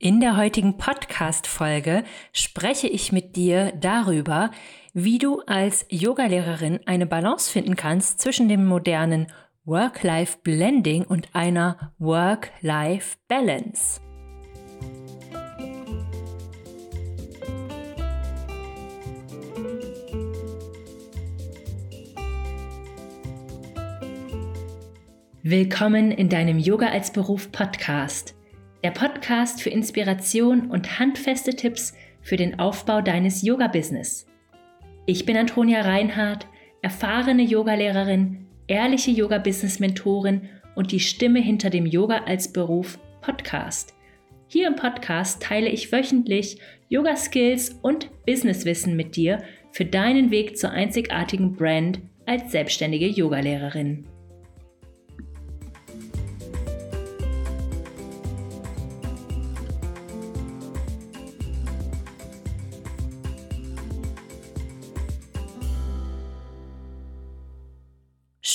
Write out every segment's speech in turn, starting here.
In der heutigen Podcast-Folge spreche ich mit dir darüber, wie du als Yogalehrerin eine Balance finden kannst zwischen dem modernen Work-Life-Blending und einer Work-Life-Balance. Willkommen in deinem Yoga als Beruf Podcast der Podcast für Inspiration und handfeste Tipps für den Aufbau deines Yoga-Business. Ich bin Antonia Reinhardt, erfahrene Yogalehrerin, ehrliche Yoga-Business-Mentorin und die Stimme hinter dem Yoga als Beruf Podcast. Hier im Podcast teile ich wöchentlich Yoga-Skills und Businesswissen mit dir für deinen Weg zur einzigartigen Brand als selbstständige Yogalehrerin.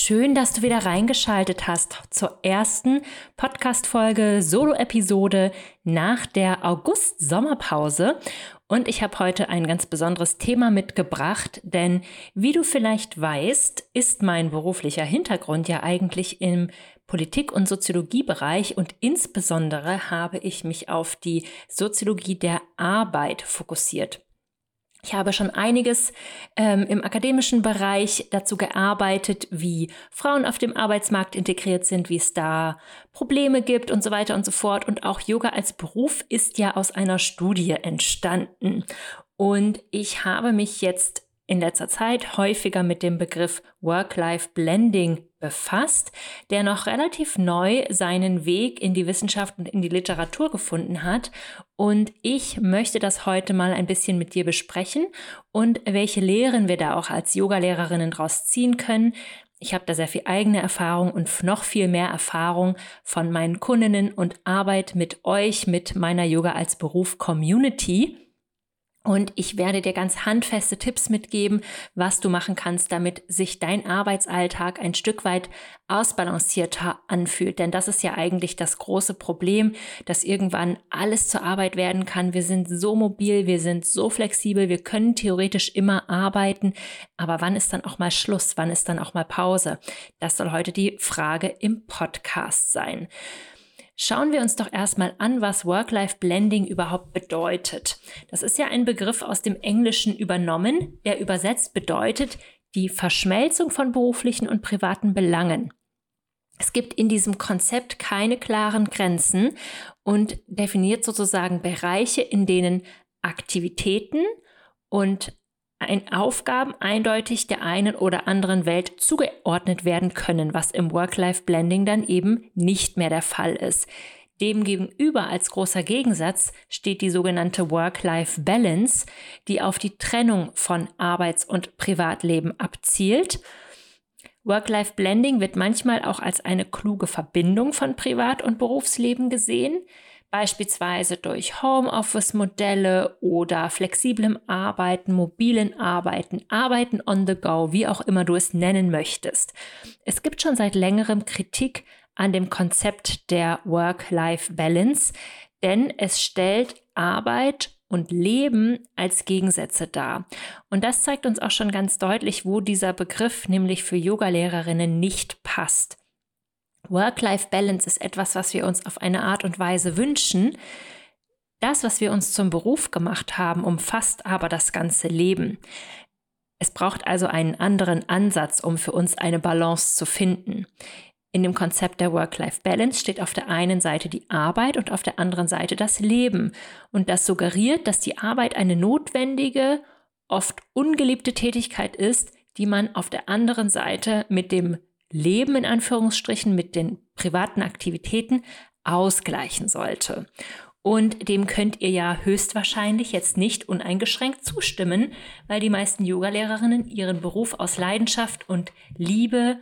Schön, dass du wieder reingeschaltet hast zur ersten Podcast-Folge, Solo-Episode nach der August-Sommerpause. Und ich habe heute ein ganz besonderes Thema mitgebracht, denn wie du vielleicht weißt, ist mein beruflicher Hintergrund ja eigentlich im Politik- und Soziologiebereich und insbesondere habe ich mich auf die Soziologie der Arbeit fokussiert. Ich habe schon einiges ähm, im akademischen Bereich dazu gearbeitet, wie Frauen auf dem Arbeitsmarkt integriert sind, wie es da Probleme gibt und so weiter und so fort. Und auch Yoga als Beruf ist ja aus einer Studie entstanden. Und ich habe mich jetzt in letzter Zeit häufiger mit dem Begriff Work-Life-Blending befasst, der noch relativ neu seinen Weg in die Wissenschaft und in die Literatur gefunden hat. Und ich möchte das heute mal ein bisschen mit dir besprechen und welche Lehren wir da auch als Yogalehrerinnen draus ziehen können. Ich habe da sehr viel eigene Erfahrung und noch viel mehr Erfahrung von meinen Kundinnen und Arbeit mit euch, mit meiner Yoga als Beruf Community. Und ich werde dir ganz handfeste Tipps mitgeben, was du machen kannst, damit sich dein Arbeitsalltag ein Stück weit ausbalancierter anfühlt. Denn das ist ja eigentlich das große Problem, dass irgendwann alles zur Arbeit werden kann. Wir sind so mobil, wir sind so flexibel, wir können theoretisch immer arbeiten. Aber wann ist dann auch mal Schluss? Wann ist dann auch mal Pause? Das soll heute die Frage im Podcast sein. Schauen wir uns doch erstmal an, was Work-Life-Blending überhaupt bedeutet. Das ist ja ein Begriff aus dem Englischen übernommen, der übersetzt bedeutet die Verschmelzung von beruflichen und privaten Belangen. Es gibt in diesem Konzept keine klaren Grenzen und definiert sozusagen Bereiche, in denen Aktivitäten und ein Aufgaben eindeutig der einen oder anderen Welt zugeordnet werden können, was im Work-Life-Blending dann eben nicht mehr der Fall ist. Demgegenüber als großer Gegensatz steht die sogenannte Work-Life-Balance, die auf die Trennung von Arbeits- und Privatleben abzielt. Work-Life-Blending wird manchmal auch als eine kluge Verbindung von Privat- und Berufsleben gesehen beispielsweise durch Homeoffice-Modelle oder flexiblem Arbeiten, mobilen Arbeiten, Arbeiten on the go, wie auch immer du es nennen möchtest. Es gibt schon seit längerem Kritik an dem Konzept der Work-Life-Balance, denn es stellt Arbeit und Leben als Gegensätze dar. Und das zeigt uns auch schon ganz deutlich, wo dieser Begriff nämlich für Yogalehrerinnen nicht passt. Work-Life-Balance ist etwas, was wir uns auf eine Art und Weise wünschen. Das, was wir uns zum Beruf gemacht haben, umfasst aber das ganze Leben. Es braucht also einen anderen Ansatz, um für uns eine Balance zu finden. In dem Konzept der Work-Life-Balance steht auf der einen Seite die Arbeit und auf der anderen Seite das Leben. Und das suggeriert, dass die Arbeit eine notwendige, oft ungeliebte Tätigkeit ist, die man auf der anderen Seite mit dem Leben in Anführungsstrichen mit den privaten Aktivitäten ausgleichen sollte. Und dem könnt ihr ja höchstwahrscheinlich jetzt nicht uneingeschränkt zustimmen, weil die meisten Yogalehrerinnen ihren Beruf aus Leidenschaft und Liebe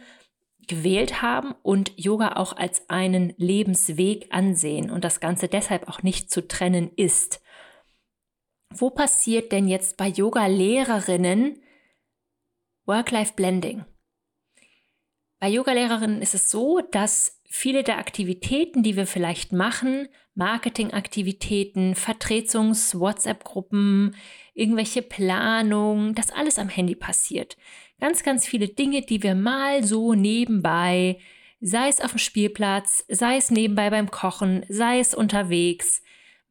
gewählt haben und Yoga auch als einen Lebensweg ansehen und das Ganze deshalb auch nicht zu trennen ist. Wo passiert denn jetzt bei Yoga-Lehrerinnen Work-Life-Blending? Bei Yogalehrerinnen ist es so, dass viele der Aktivitäten, die wir vielleicht machen, Marketingaktivitäten, Vertretungs-, WhatsApp-Gruppen, irgendwelche Planungen, das alles am Handy passiert. Ganz, ganz viele Dinge, die wir mal so nebenbei, sei es auf dem Spielplatz, sei es nebenbei beim Kochen, sei es unterwegs,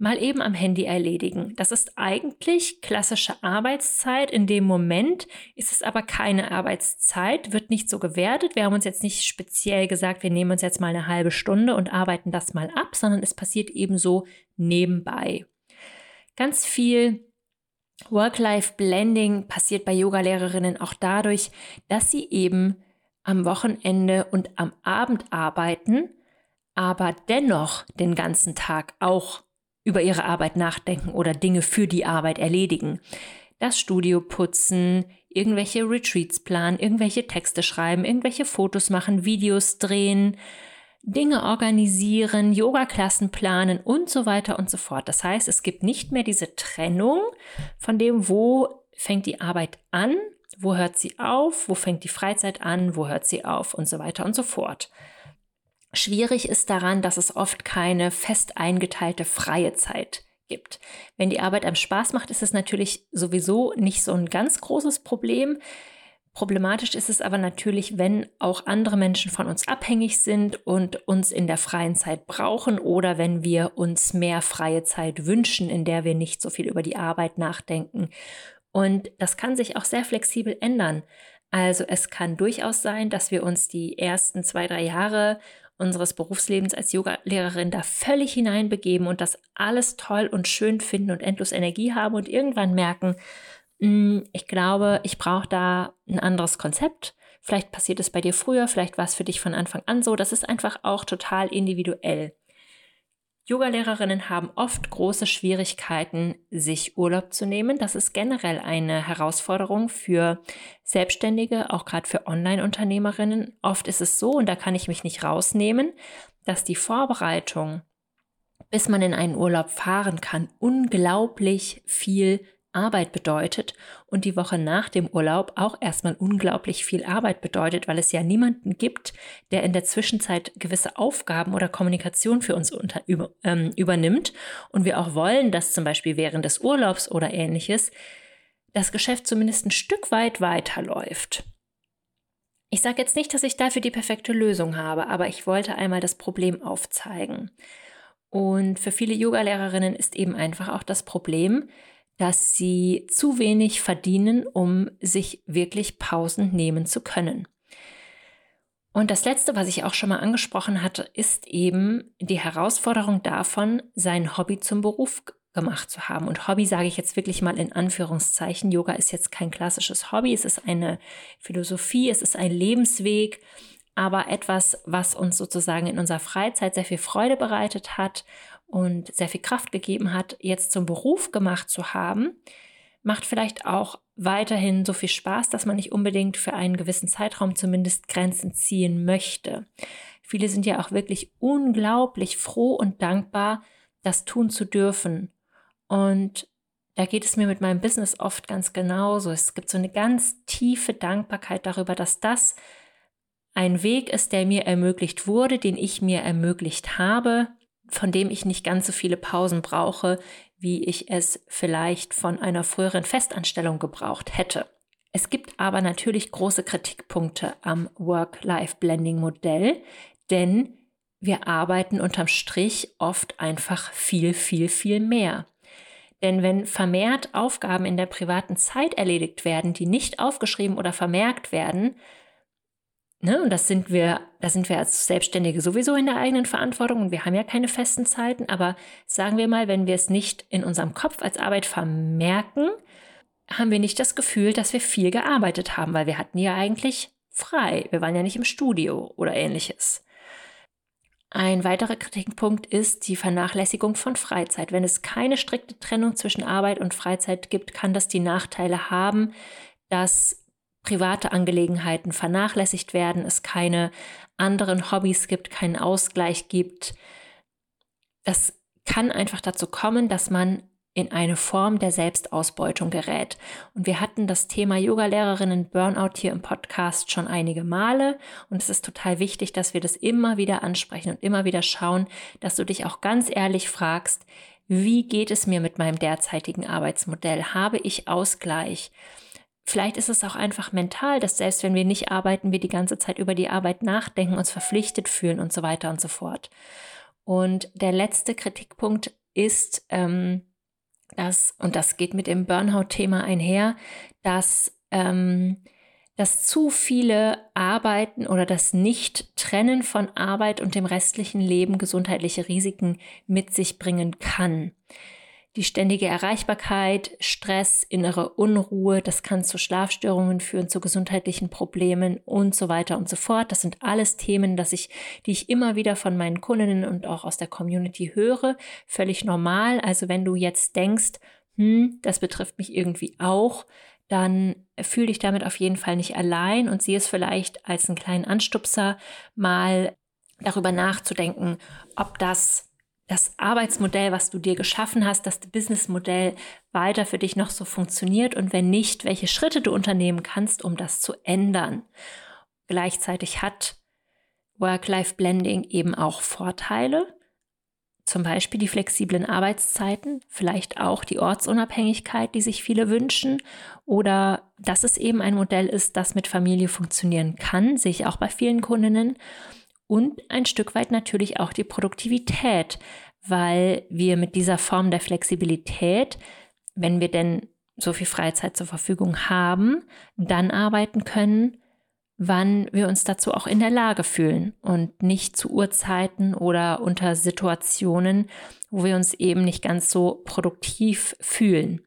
mal eben am Handy erledigen. Das ist eigentlich klassische Arbeitszeit. In dem Moment ist es aber keine Arbeitszeit, wird nicht so gewertet. Wir haben uns jetzt nicht speziell gesagt, wir nehmen uns jetzt mal eine halbe Stunde und arbeiten das mal ab, sondern es passiert eben so nebenbei. Ganz viel Work-Life-Blending passiert bei Yogalehrerinnen auch dadurch, dass sie eben am Wochenende und am Abend arbeiten, aber dennoch den ganzen Tag auch über ihre Arbeit nachdenken oder Dinge für die Arbeit erledigen. Das Studio putzen, irgendwelche Retreats planen, irgendwelche Texte schreiben, irgendwelche Fotos machen, Videos drehen, Dinge organisieren, Yoga-Klassen planen und so weiter und so fort. Das heißt, es gibt nicht mehr diese Trennung von dem, wo fängt die Arbeit an, wo hört sie auf, wo fängt die Freizeit an, wo hört sie auf und so weiter und so fort. Schwierig ist daran, dass es oft keine fest eingeteilte freie Zeit gibt. Wenn die Arbeit einem Spaß macht, ist es natürlich sowieso nicht so ein ganz großes Problem. Problematisch ist es aber natürlich, wenn auch andere Menschen von uns abhängig sind und uns in der freien Zeit brauchen oder wenn wir uns mehr freie Zeit wünschen, in der wir nicht so viel über die Arbeit nachdenken. Und das kann sich auch sehr flexibel ändern. Also es kann durchaus sein, dass wir uns die ersten zwei, drei Jahre unseres Berufslebens als Yogalehrerin da völlig hineinbegeben und das alles toll und schön finden und endlos Energie haben und irgendwann merken, hm, ich glaube, ich brauche da ein anderes Konzept. Vielleicht passiert es bei dir früher, vielleicht war es für dich von Anfang an so. Das ist einfach auch total individuell. Yogalehrerinnen haben oft große Schwierigkeiten, sich Urlaub zu nehmen. Das ist generell eine Herausforderung für Selbstständige, auch gerade für Online-Unternehmerinnen. Oft ist es so, und da kann ich mich nicht rausnehmen, dass die Vorbereitung, bis man in einen Urlaub fahren kann, unglaublich viel Arbeit bedeutet und die Woche nach dem Urlaub auch erstmal unglaublich viel Arbeit bedeutet, weil es ja niemanden gibt, der in der Zwischenzeit gewisse Aufgaben oder Kommunikation für uns unter, über, ähm, übernimmt. Und wir auch wollen, dass zum Beispiel während des Urlaubs oder ähnliches das Geschäft zumindest ein Stück weit weiterläuft. Ich sage jetzt nicht, dass ich dafür die perfekte Lösung habe, aber ich wollte einmal das Problem aufzeigen. Und für viele Yogalehrerinnen ist eben einfach auch das Problem, dass sie zu wenig verdienen, um sich wirklich Pausen nehmen zu können. Und das Letzte, was ich auch schon mal angesprochen hatte, ist eben die Herausforderung davon, sein Hobby zum Beruf gemacht zu haben. Und Hobby sage ich jetzt wirklich mal in Anführungszeichen. Yoga ist jetzt kein klassisches Hobby, es ist eine Philosophie, es ist ein Lebensweg, aber etwas, was uns sozusagen in unserer Freizeit sehr viel Freude bereitet hat und sehr viel Kraft gegeben hat, jetzt zum Beruf gemacht zu haben, macht vielleicht auch weiterhin so viel Spaß, dass man nicht unbedingt für einen gewissen Zeitraum zumindest Grenzen ziehen möchte. Viele sind ja auch wirklich unglaublich froh und dankbar, das tun zu dürfen. Und da geht es mir mit meinem Business oft ganz genauso. Es gibt so eine ganz tiefe Dankbarkeit darüber, dass das ein Weg ist, der mir ermöglicht wurde, den ich mir ermöglicht habe, von dem ich nicht ganz so viele Pausen brauche, wie ich es vielleicht von einer früheren Festanstellung gebraucht hätte. Es gibt aber natürlich große Kritikpunkte am Work-Life-Blending-Modell, denn wir arbeiten unterm Strich oft einfach viel, viel, viel mehr. Denn wenn vermehrt Aufgaben in der privaten Zeit erledigt werden, die nicht aufgeschrieben oder vermerkt werden, Ne, und das sind wir, da sind wir als Selbstständige sowieso in der eigenen Verantwortung und wir haben ja keine festen Zeiten, aber sagen wir mal, wenn wir es nicht in unserem Kopf als Arbeit vermerken, haben wir nicht das Gefühl, dass wir viel gearbeitet haben, weil wir hatten ja eigentlich frei. Wir waren ja nicht im Studio oder ähnliches. Ein weiterer Kritikpunkt ist die Vernachlässigung von Freizeit. Wenn es keine strikte Trennung zwischen Arbeit und Freizeit gibt, kann das die Nachteile haben, dass private Angelegenheiten vernachlässigt werden, es keine anderen Hobbys gibt, keinen Ausgleich gibt. Das kann einfach dazu kommen, dass man in eine Form der Selbstausbeutung gerät. Und wir hatten das Thema Yogalehrerinnen Burnout hier im Podcast schon einige Male. Und es ist total wichtig, dass wir das immer wieder ansprechen und immer wieder schauen, dass du dich auch ganz ehrlich fragst, wie geht es mir mit meinem derzeitigen Arbeitsmodell? Habe ich Ausgleich? Vielleicht ist es auch einfach mental, dass selbst wenn wir nicht arbeiten, wir die ganze Zeit über die Arbeit nachdenken, uns verpflichtet fühlen und so weiter und so fort. Und der letzte Kritikpunkt ist, ähm, dass, und das geht mit dem Burnout-Thema einher, dass, ähm, dass zu viele Arbeiten oder das Nicht-Trennen von Arbeit und dem restlichen Leben gesundheitliche Risiken mit sich bringen kann. Die ständige Erreichbarkeit, Stress, innere Unruhe, das kann zu Schlafstörungen führen, zu gesundheitlichen Problemen und so weiter und so fort. Das sind alles Themen, dass ich, die ich immer wieder von meinen Kundinnen und auch aus der Community höre. Völlig normal. Also wenn du jetzt denkst, hm, das betrifft mich irgendwie auch, dann fühle dich damit auf jeden Fall nicht allein und sieh es vielleicht als einen kleinen Anstupser, mal darüber nachzudenken, ob das das Arbeitsmodell, was du dir geschaffen hast, das Businessmodell weiter für dich noch so funktioniert? Und wenn nicht, welche Schritte du unternehmen kannst, um das zu ändern. Gleichzeitig hat Work-Life-Blending eben auch Vorteile, zum Beispiel die flexiblen Arbeitszeiten, vielleicht auch die Ortsunabhängigkeit, die sich viele wünschen, oder dass es eben ein Modell ist, das mit Familie funktionieren kann, sehe ich auch bei vielen Kundinnen und ein Stück weit natürlich auch die Produktivität, weil wir mit dieser Form der Flexibilität, wenn wir denn so viel Freizeit zur Verfügung haben, dann arbeiten können, wann wir uns dazu auch in der Lage fühlen und nicht zu Uhrzeiten oder unter Situationen, wo wir uns eben nicht ganz so produktiv fühlen.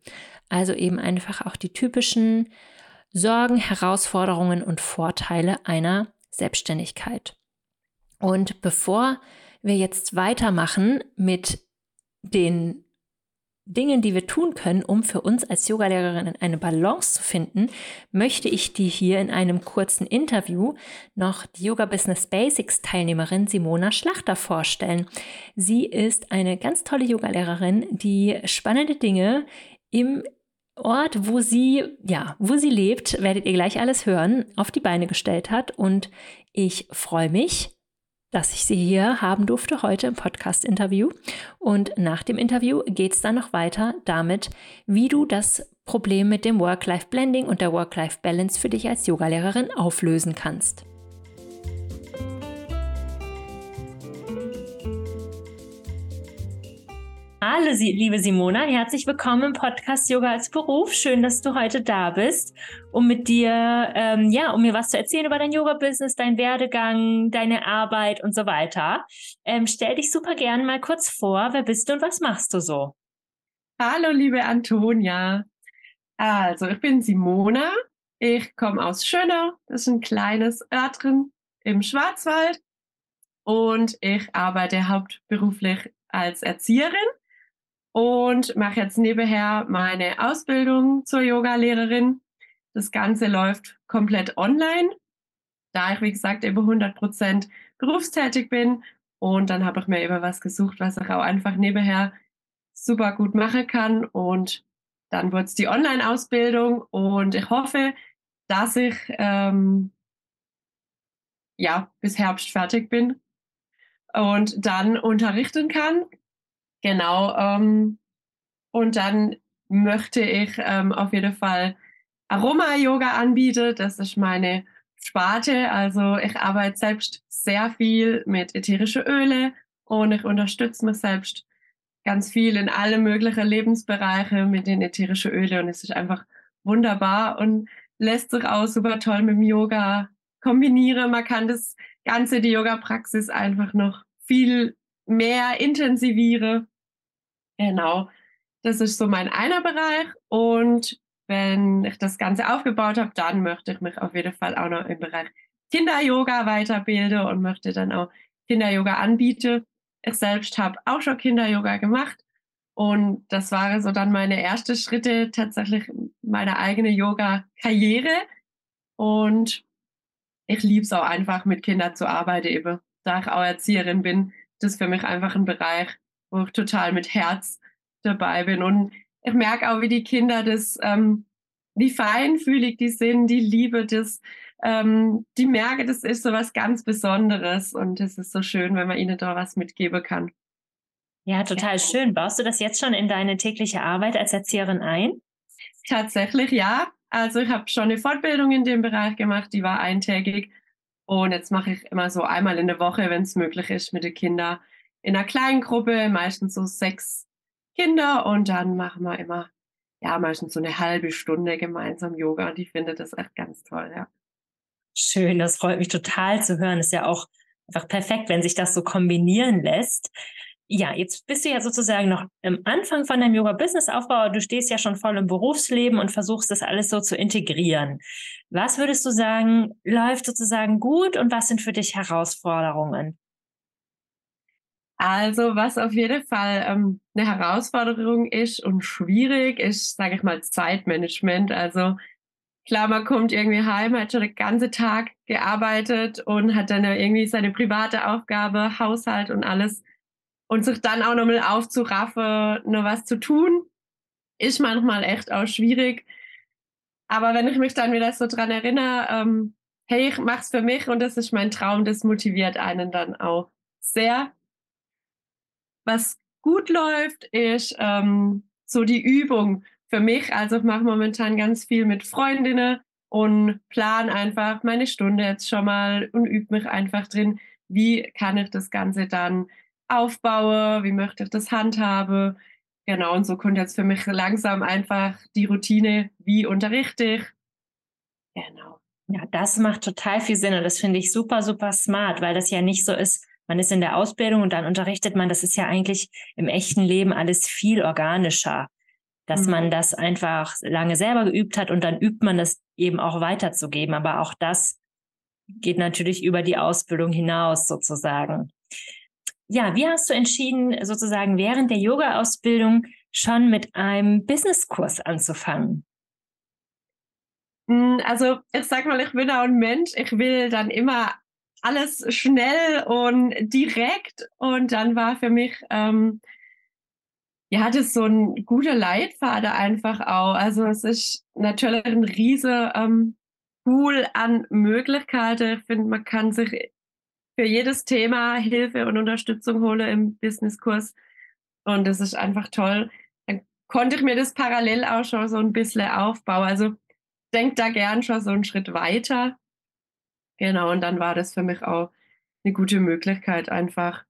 Also eben einfach auch die typischen Sorgen, Herausforderungen und Vorteile einer Selbstständigkeit. Und bevor wir jetzt weitermachen mit den Dingen, die wir tun können, um für uns als Yogalehrerin eine Balance zu finden, möchte ich dir hier in einem kurzen Interview noch die Yoga Business Basics Teilnehmerin Simona Schlachter vorstellen. Sie ist eine ganz tolle Yogalehrerin, die spannende Dinge im Ort, wo sie, ja, wo sie lebt, werdet ihr gleich alles hören, auf die Beine gestellt hat. Und ich freue mich, dass ich sie hier haben durfte heute im Podcast-Interview. Und nach dem Interview geht es dann noch weiter damit, wie du das Problem mit dem Work-Life-Blending und der Work-Life-Balance für dich als Yogalehrerin auflösen kannst. Hallo, liebe Simona, herzlich willkommen im Podcast Yoga als Beruf. Schön, dass du heute da bist, um mit dir, ähm, ja, um mir was zu erzählen über dein Yoga-Business, dein Werdegang, deine Arbeit und so weiter. Ähm, stell dich super gerne mal kurz vor. Wer bist du und was machst du so? Hallo, liebe Antonia. Also, ich bin Simona. Ich komme aus Schönau. Das ist ein kleines Örtchen im Schwarzwald. Und ich arbeite hauptberuflich als Erzieherin und mache jetzt nebenher meine Ausbildung zur Yoga-Lehrerin. Das Ganze läuft komplett online, da ich, wie gesagt, über 100 Prozent berufstätig bin. Und dann habe ich mir eben was gesucht, was ich auch einfach nebenher super gut machen kann. Und dann wurde es die Online-Ausbildung und ich hoffe, dass ich ähm, ja bis Herbst fertig bin und dann unterrichten kann. Genau. Ähm, und dann möchte ich ähm, auf jeden Fall Aroma-Yoga anbieten. Das ist meine Sparte. Also ich arbeite selbst sehr viel mit ätherischen Öle und ich unterstütze mich selbst ganz viel in alle möglichen Lebensbereiche mit den ätherischen Ölen und es ist einfach wunderbar und lässt sich auch super toll mit dem Yoga kombinieren. Man kann das Ganze, die Yoga-Praxis einfach noch viel mehr intensivieren Genau. Das ist so mein einer Bereich. Und wenn ich das Ganze aufgebaut habe, dann möchte ich mich auf jeden Fall auch noch im Bereich Kinder-Yoga weiterbilden und möchte dann auch Kinder-Yoga anbieten. Ich selbst habe auch schon Kinder-Yoga gemacht. Und das waren so dann meine ersten Schritte tatsächlich meiner eigenen Yoga-Karriere. Und ich liebe es auch einfach, mit Kindern zu arbeiten, eben da ich auch Erzieherin bin. Das ist für mich einfach ein Bereich, wo ich total mit Herz dabei bin. Und ich merke auch, wie die Kinder das, ähm, wie feinfühlig die sind, die liebe das, ähm, die merke, das ist so was ganz Besonderes und es ist so schön, wenn man ihnen da was mitgeben kann. Ja, total schön. Baust du das jetzt schon in deine tägliche Arbeit als Erzieherin ein? Tatsächlich ja. Also ich habe schon eine Fortbildung in dem Bereich gemacht, die war eintägig. Und jetzt mache ich immer so einmal in der Woche, wenn es möglich ist, mit den Kindern in einer kleinen Gruppe, meistens so sechs Kinder. Und dann machen wir immer, ja, meistens so eine halbe Stunde gemeinsam Yoga. Und ich finde das echt ganz toll, ja. Schön, das freut mich total zu hören. Ist ja auch einfach perfekt, wenn sich das so kombinieren lässt ja, jetzt bist du ja sozusagen noch am Anfang von deinem Yoga-Business-Aufbau. Du stehst ja schon voll im Berufsleben und versuchst das alles so zu integrieren. Was würdest du sagen, läuft sozusagen gut und was sind für dich Herausforderungen? Also, was auf jeden Fall ähm, eine Herausforderung ist und schwierig ist, sage ich mal, Zeitmanagement. Also, klar, man kommt irgendwie heim, hat schon den ganzen Tag gearbeitet und hat dann irgendwie seine private Aufgabe, Haushalt und alles und sich dann auch nochmal aufzuraffen, noch was zu tun, ist manchmal echt auch schwierig. Aber wenn ich mich dann wieder so dran erinnere, ähm, hey, ich mach's für mich und das ist mein Traum, das motiviert einen dann auch sehr. Was gut läuft, ist ähm, so die Übung für mich. Also ich mache momentan ganz viel mit Freundinnen und plan einfach meine Stunde jetzt schon mal und übe mich einfach drin, wie kann ich das Ganze dann aufbaue, wie möchte ich das handhabe. Genau, und so kommt jetzt für mich langsam einfach die Routine, wie unterrichte ich. Genau. Ja, das macht total viel Sinn und das finde ich super, super smart, weil das ja nicht so ist, man ist in der Ausbildung und dann unterrichtet man, das ist ja eigentlich im echten Leben alles viel organischer, dass mhm. man das einfach lange selber geübt hat und dann übt man das eben auch weiterzugeben. Aber auch das geht natürlich über die Ausbildung hinaus sozusagen ja, wie hast du entschieden, sozusagen während der Yoga-Ausbildung schon mit einem Businesskurs anzufangen? Hm, also, ich sag mal, ich bin auch ein Mensch. Ich will dann immer alles schnell und direkt. Und dann war für mich, ähm, ja, das so ein guter Leitfaden einfach auch. Also, es ist natürlich ein riese ähm, Pool an Möglichkeiten. Ich finde, man kann sich für jedes Thema Hilfe und Unterstützung hole im Businesskurs. Und das ist einfach toll. Dann konnte ich mir das parallel auch schon so ein bisschen aufbauen. Also denk da gern schon so einen Schritt weiter. Genau, und dann war das für mich auch eine gute Möglichkeit einfach.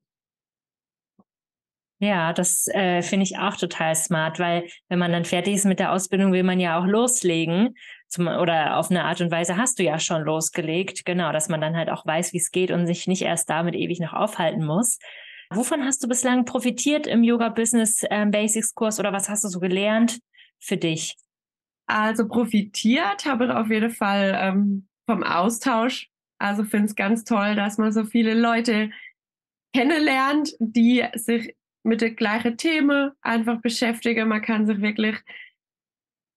Ja, das äh, finde ich auch total smart, weil wenn man dann fertig ist mit der Ausbildung, will man ja auch loslegen zum, oder auf eine Art und Weise hast du ja schon losgelegt, genau, dass man dann halt auch weiß, wie es geht und sich nicht erst damit ewig noch aufhalten muss. Wovon hast du bislang profitiert im Yoga Business ähm, Basics Kurs oder was hast du so gelernt für dich? Also profitiert habe ich auf jeden Fall ähm, vom Austausch. Also finde es ganz toll, dass man so viele Leute kennenlernt, die sich mit den gleichen Themen einfach beschäftigen. Man kann sich wirklich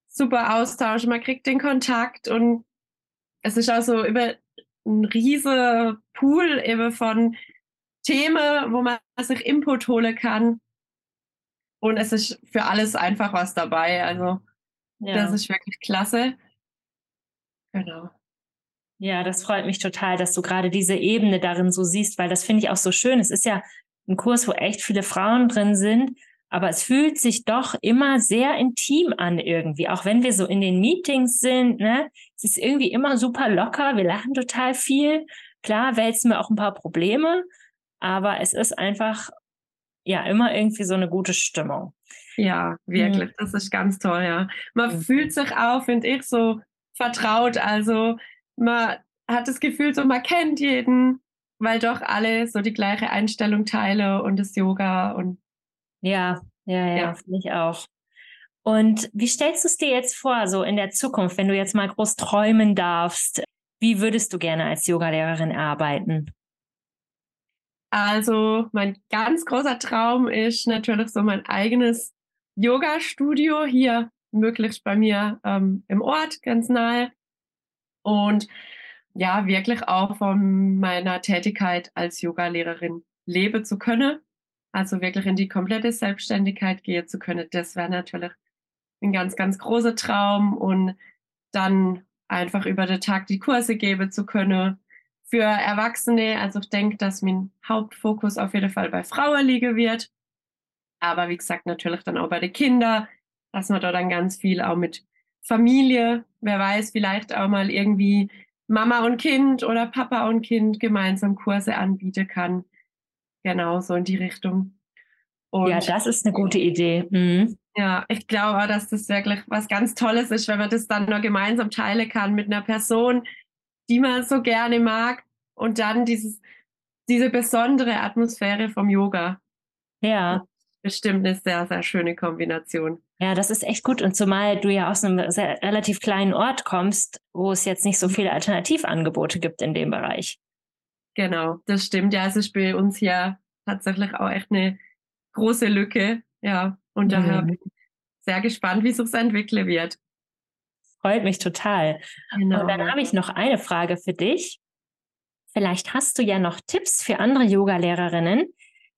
super austauschen, man kriegt den Kontakt und es ist auch so über ein riesiger Pool eben von Themen, wo man sich Input holen kann. Und es ist für alles einfach was dabei. Also ja. das ist wirklich klasse. Genau. Ja, das freut mich total, dass du gerade diese Ebene darin so siehst, weil das finde ich auch so schön. Es ist ja ein Kurs, wo echt viele Frauen drin sind aber es fühlt sich doch immer sehr intim an irgendwie, auch wenn wir so in den Meetings sind. Ne? Es ist irgendwie immer super locker, wir lachen total viel. Klar wälzen wir auch ein paar Probleme, aber es ist einfach ja immer irgendwie so eine gute Stimmung. Ja, wirklich, mhm. das ist ganz toll, ja. Man mhm. fühlt sich auch, finde ich, so vertraut. Also man hat das Gefühl, so man kennt jeden, weil doch alle so die gleiche Einstellung teilen und das Yoga und ja, ja, ja, ja. finde ich auch. Und wie stellst du es dir jetzt vor, so in der Zukunft, wenn du jetzt mal groß träumen darfst? Wie würdest du gerne als Yogalehrerin arbeiten? Also, mein ganz großer Traum ist natürlich so mein eigenes Yoga-Studio hier, möglichst bei mir ähm, im Ort, ganz nahe. Und ja, wirklich auch von meiner Tätigkeit als Yogalehrerin leben zu können. also wirklich in die komplette Selbstständigkeit gehen zu können, das wäre natürlich ein ganz, ganz großer Traum und dann einfach über den Tag die Kurse geben zu können für Erwachsene. Also ich denke, dass mein Hauptfokus auf jeden Fall bei Frauen liegen wird. Aber wie gesagt, natürlich dann auch bei den Kindern, dass man da dann ganz viel auch mit Familie, wer weiß, vielleicht auch mal irgendwie Mama und Kind oder Papa und Kind gemeinsam Kurse anbieten kann. Genau, so in die Richtung. Und ja, das ist eine gute Idee. Mhm. Ja, ich glaube auch, dass das wirklich was ganz Tolles ist, wenn man das dann nur gemeinsam teilen kann mit einer Person, die man so gerne mag und dann dieses, diese besondere Atmosphäre vom Yoga. Ja. Bestimmt eine sehr, sehr schöne Kombination. Ja, das ist echt gut. Und zumal du ja aus einem relativ kleinen Ort kommst, wo es jetzt nicht so viele Alternativangebote gibt in dem Bereich. Genau, das stimmt. Ja, es ist bei uns hier tatsächlich auch echt eine große Lücke. Ja, und daher mhm. bin ich sehr gespannt, wie es sich entwickeln wird. Freut mich total. Genau. Und dann habe ich noch eine Frage für dich. Vielleicht hast du ja noch Tipps für andere Yoga-Lehrerinnen,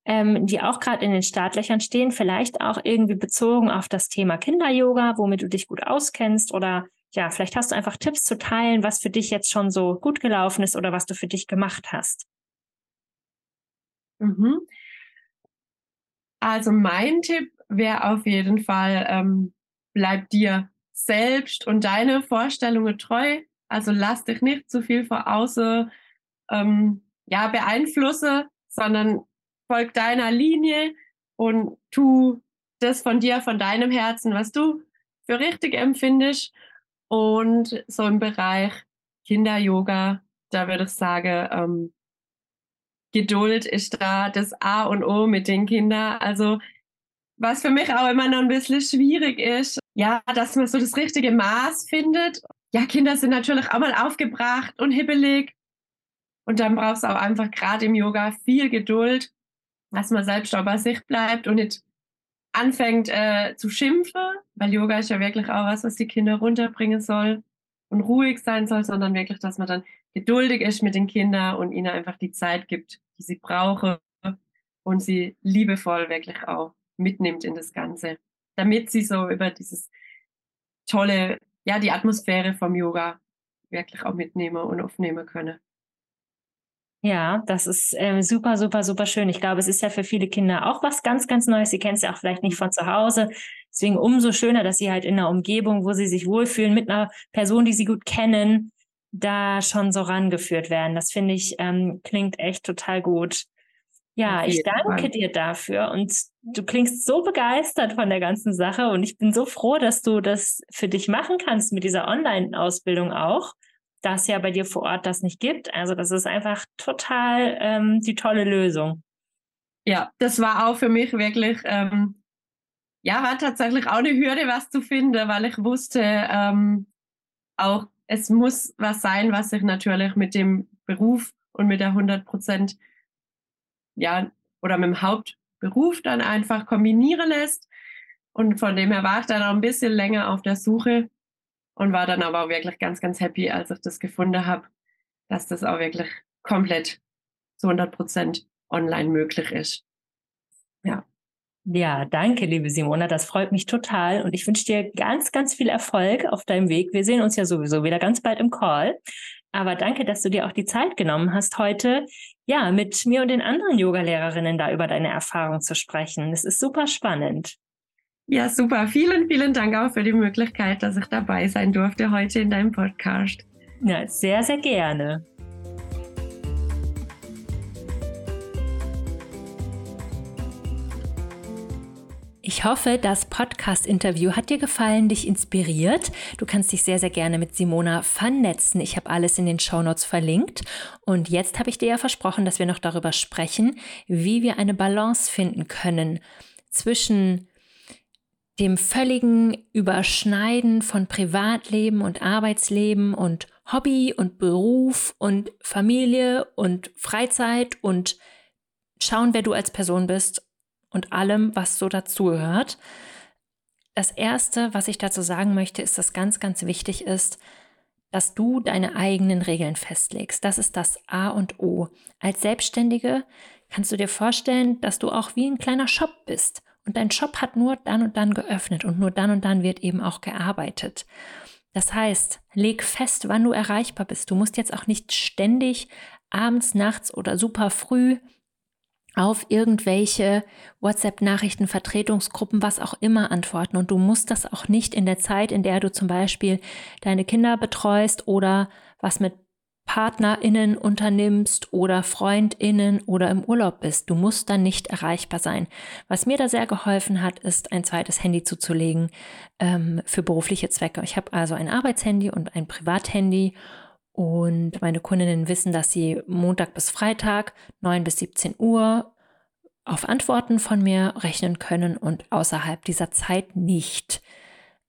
ähm, die auch gerade in den Startlöchern stehen, vielleicht auch irgendwie bezogen auf das Thema Kinder-Yoga, womit du dich gut auskennst oder ja, vielleicht hast du einfach Tipps zu teilen, was für dich jetzt schon so gut gelaufen ist oder was du für dich gemacht hast. Mhm. Also mein Tipp wäre auf jeden Fall, ähm, bleib dir selbst und deine Vorstellungen treu. Also lass dich nicht zu viel vor außen ähm, ja, beeinflusse, sondern folg deiner Linie und tu das von dir, von deinem Herzen, was du für richtig empfindest. Und so im Bereich Kinder-Yoga, da würde ich sagen, ähm, Geduld ist da das A und O mit den Kindern. Also was für mich auch immer noch ein bisschen schwierig ist, ja, dass man so das richtige Maß findet. Ja, Kinder sind natürlich auch mal aufgebracht und hibbelig. Und dann brauchst du auch einfach gerade im Yoga viel Geduld, dass man selbst auch bei sich bleibt und nicht anfängt äh, zu schimpfen, weil Yoga ist ja wirklich auch was, was die Kinder runterbringen soll und ruhig sein soll, sondern wirklich, dass man dann geduldig ist mit den Kindern und ihnen einfach die Zeit gibt, die sie brauchen und sie liebevoll wirklich auch mitnimmt in das Ganze, damit sie so über dieses tolle, ja, die Atmosphäre vom Yoga wirklich auch mitnehmen und aufnehmen können. Ja, das ist äh, super, super, super schön. Ich glaube, es ist ja für viele Kinder auch was ganz, ganz Neues. Sie kennen es ja auch vielleicht nicht von zu Hause. Deswegen umso schöner, dass sie halt in einer Umgebung, wo sie sich wohlfühlen, mit einer Person, die sie gut kennen, da schon so rangeführt werden. Das finde ich, ähm, klingt echt total gut. Ja, ich danke Fall. dir dafür und du klingst so begeistert von der ganzen Sache und ich bin so froh, dass du das für dich machen kannst mit dieser Online-Ausbildung auch da es ja bei dir vor Ort das nicht gibt. Also das ist einfach total ähm, die tolle Lösung. Ja, das war auch für mich wirklich, ähm, ja, war tatsächlich auch eine Hürde, was zu finden, weil ich wusste, ähm, auch es muss was sein, was sich natürlich mit dem Beruf und mit der 100 Prozent, ja, oder mit dem Hauptberuf dann einfach kombinieren lässt. Und von dem her war ich dann auch ein bisschen länger auf der Suche und war dann aber auch wirklich ganz, ganz happy, als ich das gefunden habe, dass das auch wirklich komplett zu 100 Prozent online möglich ist. Ja. Ja, danke, liebe Simona. Das freut mich total. Und ich wünsche dir ganz, ganz viel Erfolg auf deinem Weg. Wir sehen uns ja sowieso wieder ganz bald im Call. Aber danke, dass du dir auch die Zeit genommen hast, heute ja mit mir und den anderen Yogalehrerinnen da über deine Erfahrung zu sprechen. Es ist super spannend. Ja, super. Vielen, vielen Dank auch für die Möglichkeit, dass ich dabei sein durfte heute in deinem Podcast. Ja, sehr, sehr gerne. Ich hoffe, das Podcast-Interview hat dir gefallen, dich inspiriert. Du kannst dich sehr, sehr gerne mit Simona vernetzen. Ich habe alles in den Shownotes verlinkt. Und jetzt habe ich dir ja versprochen, dass wir noch darüber sprechen, wie wir eine Balance finden können zwischen dem völligen Überschneiden von Privatleben und Arbeitsleben und Hobby und Beruf und Familie und Freizeit und schauen, wer du als Person bist und allem, was so dazugehört. Das Erste, was ich dazu sagen möchte, ist, dass ganz, ganz wichtig ist, dass du deine eigenen Regeln festlegst. Das ist das A und O. Als Selbstständige kannst du dir vorstellen, dass du auch wie ein kleiner Shop bist. Und dein Shop hat nur dann und dann geöffnet und nur dann und dann wird eben auch gearbeitet. Das heißt, leg fest, wann du erreichbar bist. Du musst jetzt auch nicht ständig abends, nachts oder super früh auf irgendwelche WhatsApp-Nachrichten, Vertretungsgruppen, was auch immer antworten. Und du musst das auch nicht in der Zeit, in der du zum Beispiel deine Kinder betreust oder was mit PartnerInnen unternimmst oder FreundInnen oder im Urlaub bist. Du musst dann nicht erreichbar sein. Was mir da sehr geholfen hat, ist ein zweites Handy zuzulegen ähm, für berufliche Zwecke. Ich habe also ein Arbeitshandy und ein Privathandy und meine Kundinnen wissen, dass sie Montag bis Freitag 9 bis 17 Uhr auf Antworten von mir rechnen können und außerhalb dieser Zeit nicht.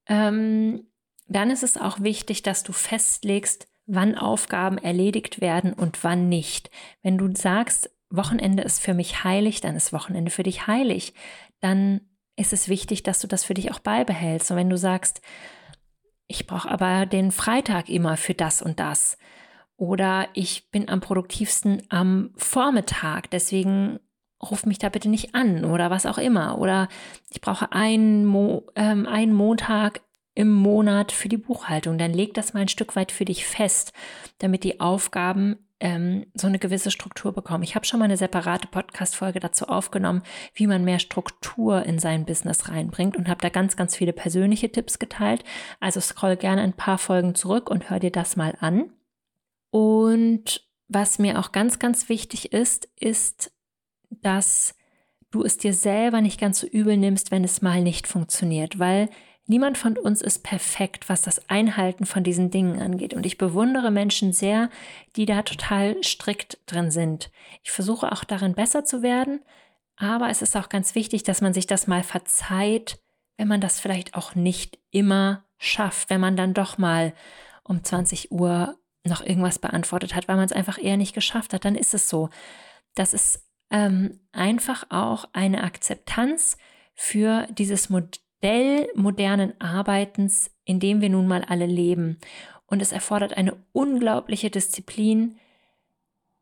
Ähm, dann ist es auch wichtig, dass du festlegst, wann Aufgaben erledigt werden und wann nicht. Wenn du sagst, Wochenende ist für mich heilig, dann ist Wochenende für dich heilig. Dann ist es wichtig, dass du das für dich auch beibehältst. Und wenn du sagst, ich brauche aber den Freitag immer für das und das. Oder ich bin am produktivsten am Vormittag, deswegen ruf mich da bitte nicht an oder was auch immer. Oder ich brauche einen, Mo ähm, einen Montag im Monat für die Buchhaltung. Dann leg das mal ein Stück weit für dich fest, damit die Aufgaben ähm, so eine gewisse Struktur bekommen. Ich habe schon mal eine separate Podcast-Folge dazu aufgenommen, wie man mehr Struktur in sein Business reinbringt und habe da ganz, ganz viele persönliche Tipps geteilt. Also scroll gerne ein paar Folgen zurück und hör dir das mal an. Und was mir auch ganz, ganz wichtig ist, ist, dass du es dir selber nicht ganz so übel nimmst, wenn es mal nicht funktioniert, weil Niemand von uns ist perfekt, was das Einhalten von diesen Dingen angeht. Und ich bewundere Menschen sehr, die da total strikt drin sind. Ich versuche auch darin besser zu werden, aber es ist auch ganz wichtig, dass man sich das mal verzeiht, wenn man das vielleicht auch nicht immer schafft, wenn man dann doch mal um 20 Uhr noch irgendwas beantwortet hat, weil man es einfach eher nicht geschafft hat, dann ist es so. Das ist ähm, einfach auch eine Akzeptanz für dieses Modell Modell modernen Arbeitens, in dem wir nun mal alle leben. Und es erfordert eine unglaubliche Disziplin,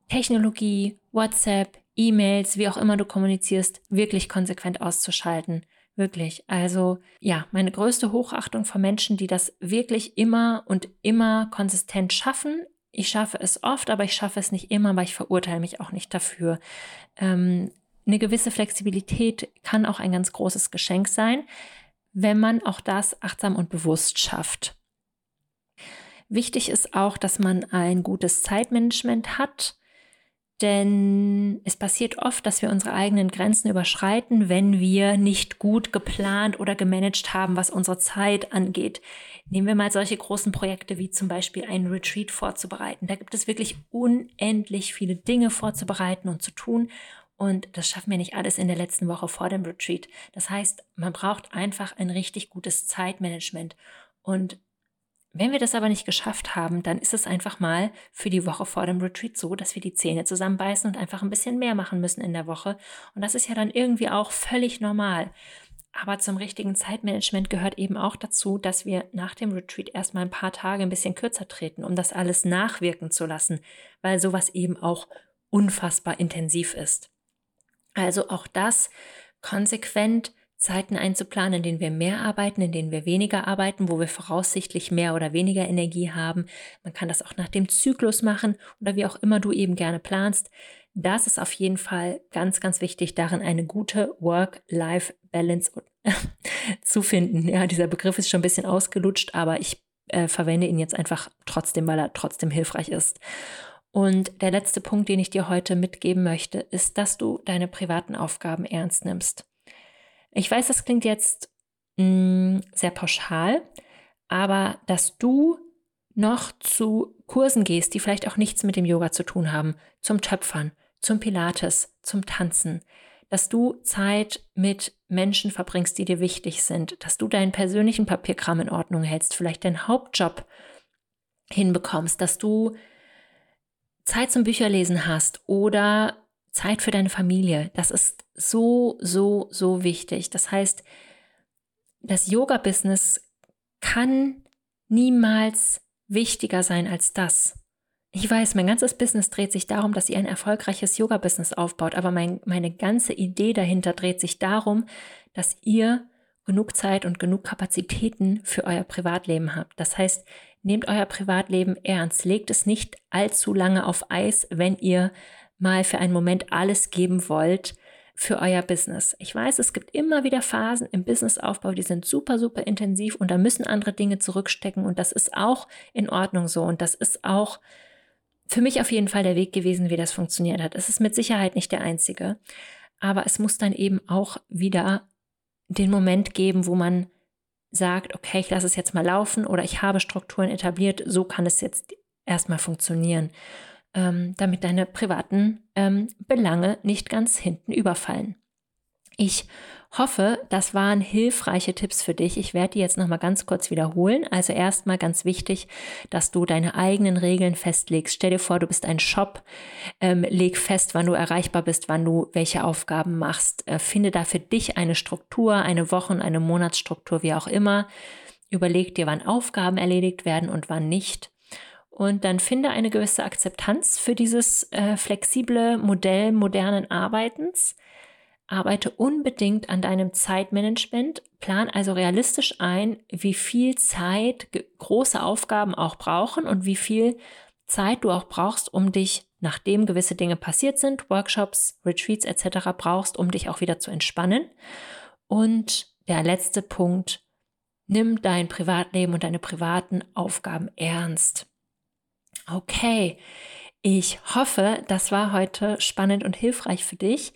Technologie, WhatsApp, E-Mails, wie auch immer du kommunizierst, wirklich konsequent auszuschalten. Wirklich. Also ja, meine größte Hochachtung vor Menschen, die das wirklich immer und immer konsistent schaffen. Ich schaffe es oft, aber ich schaffe es nicht immer, aber ich verurteile mich auch nicht dafür. Ähm, eine gewisse Flexibilität kann auch ein ganz großes Geschenk sein wenn man auch das achtsam und bewusst schafft. Wichtig ist auch, dass man ein gutes Zeitmanagement hat, denn es passiert oft, dass wir unsere eigenen Grenzen überschreiten, wenn wir nicht gut geplant oder gemanagt haben, was unsere Zeit angeht. Nehmen wir mal solche großen Projekte wie zum Beispiel einen Retreat vorzubereiten. Da gibt es wirklich unendlich viele Dinge vorzubereiten und zu tun. Und das schaffen wir nicht alles in der letzten Woche vor dem Retreat. Das heißt, man braucht einfach ein richtig gutes Zeitmanagement. Und wenn wir das aber nicht geschafft haben, dann ist es einfach mal für die Woche vor dem Retreat so, dass wir die Zähne zusammenbeißen und einfach ein bisschen mehr machen müssen in der Woche. Und das ist ja dann irgendwie auch völlig normal. Aber zum richtigen Zeitmanagement gehört eben auch dazu, dass wir nach dem Retreat erstmal ein paar Tage ein bisschen kürzer treten, um das alles nachwirken zu lassen, weil sowas eben auch unfassbar intensiv ist. Also auch das konsequent Zeiten einzuplanen, in denen wir mehr arbeiten, in denen wir weniger arbeiten, wo wir voraussichtlich mehr oder weniger Energie haben. Man kann das auch nach dem Zyklus machen oder wie auch immer du eben gerne planst. Das ist auf jeden Fall ganz, ganz wichtig, darin eine gute Work-Life-Balance zu finden. Ja, dieser Begriff ist schon ein bisschen ausgelutscht, aber ich äh, verwende ihn jetzt einfach trotzdem, weil er trotzdem hilfreich ist. Und der letzte Punkt, den ich dir heute mitgeben möchte, ist, dass du deine privaten Aufgaben ernst nimmst. Ich weiß, das klingt jetzt mh, mm, sehr pauschal, aber dass du noch zu Kursen gehst, die vielleicht auch nichts mit dem Yoga zu tun haben, zum Töpfern, zum Pilates, zum Tanzen, dass du Zeit mit Menschen verbringst, die dir wichtig sind, dass du deinen persönlichen Papierkram in Ordnung hältst, vielleicht deinen Hauptjob hinbekommst, dass du Zeit zum Bücherlesen hast oder Zeit für deine Familie. Das ist so, so, so wichtig. Das heißt, das Yoga-Business kann niemals wichtiger sein als das. Ich weiß, mein ganzes Business dreht sich darum, dass ihr ein erfolgreiches Yoga-Business aufbaut, aber mein, meine ganze Idee dahinter dreht sich darum, dass ihr genug Zeit und genug Kapazitäten für euer Privatleben habt. Das heißt, nehmt euer Privatleben ernst, legt es nicht allzu lange auf Eis, wenn ihr mal für einen Moment alles geben wollt für euer Business. Ich weiß, es gibt immer wieder Phasen im Businessaufbau, die sind super, super intensiv und da müssen andere Dinge zurückstecken und das ist auch in Ordnung so und das ist auch für mich auf jeden Fall der Weg gewesen, wie das funktioniert hat. Es ist mit Sicherheit nicht der einzige, aber es muss dann eben auch wieder den Moment geben, wo man sagt, okay, ich lasse es jetzt mal laufen oder ich habe Strukturen etabliert, so kann es jetzt erstmal funktionieren, ähm, damit deine privaten ähm, Belange nicht ganz hinten überfallen. Ich hoffe, das waren hilfreiche Tipps für dich. Ich werde die jetzt nochmal ganz kurz wiederholen. Also erstmal ganz wichtig, dass du deine eigenen Regeln festlegst. Stell dir vor, du bist ein Shop. Ähm, leg fest, wann du erreichbar bist, wann du welche Aufgaben machst. Äh, finde da für dich eine Struktur, eine Wochen-, eine Monatsstruktur, wie auch immer. Überleg dir, wann Aufgaben erledigt werden und wann nicht. Und dann finde eine gewisse Akzeptanz für dieses äh, flexible Modell modernen Arbeitens. Arbeite unbedingt an deinem Zeitmanagement. Plan also realistisch ein, wie viel Zeit große Aufgaben auch brauchen und wie viel Zeit du auch brauchst, um dich, nachdem gewisse Dinge passiert sind, Workshops, Retreats etc. brauchst, um dich auch wieder zu entspannen. Und der letzte Punkt, nimm dein Privatleben und deine privaten Aufgaben ernst. Okay, ich hoffe, das war heute spannend und hilfreich für dich.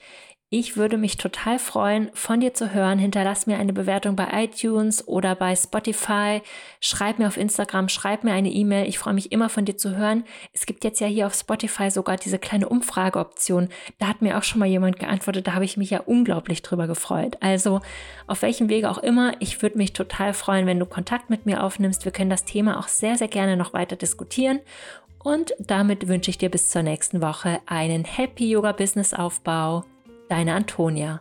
Ich würde mich total freuen, von dir zu hören. Hinterlass mir eine Bewertung bei iTunes oder bei Spotify. Schreib mir auf Instagram, schreib mir eine E-Mail. Ich freue mich immer von dir zu hören. Es gibt jetzt ja hier auf Spotify sogar diese kleine Umfrageoption. Da hat mir auch schon mal jemand geantwortet. Da habe ich mich ja unglaublich drüber gefreut. Also auf welchem Wege auch immer, ich würde mich total freuen, wenn du Kontakt mit mir aufnimmst. Wir können das Thema auch sehr, sehr gerne noch weiter diskutieren. Und damit wünsche ich dir bis zur nächsten Woche einen Happy Yoga Business Aufbau. Deine Antonia.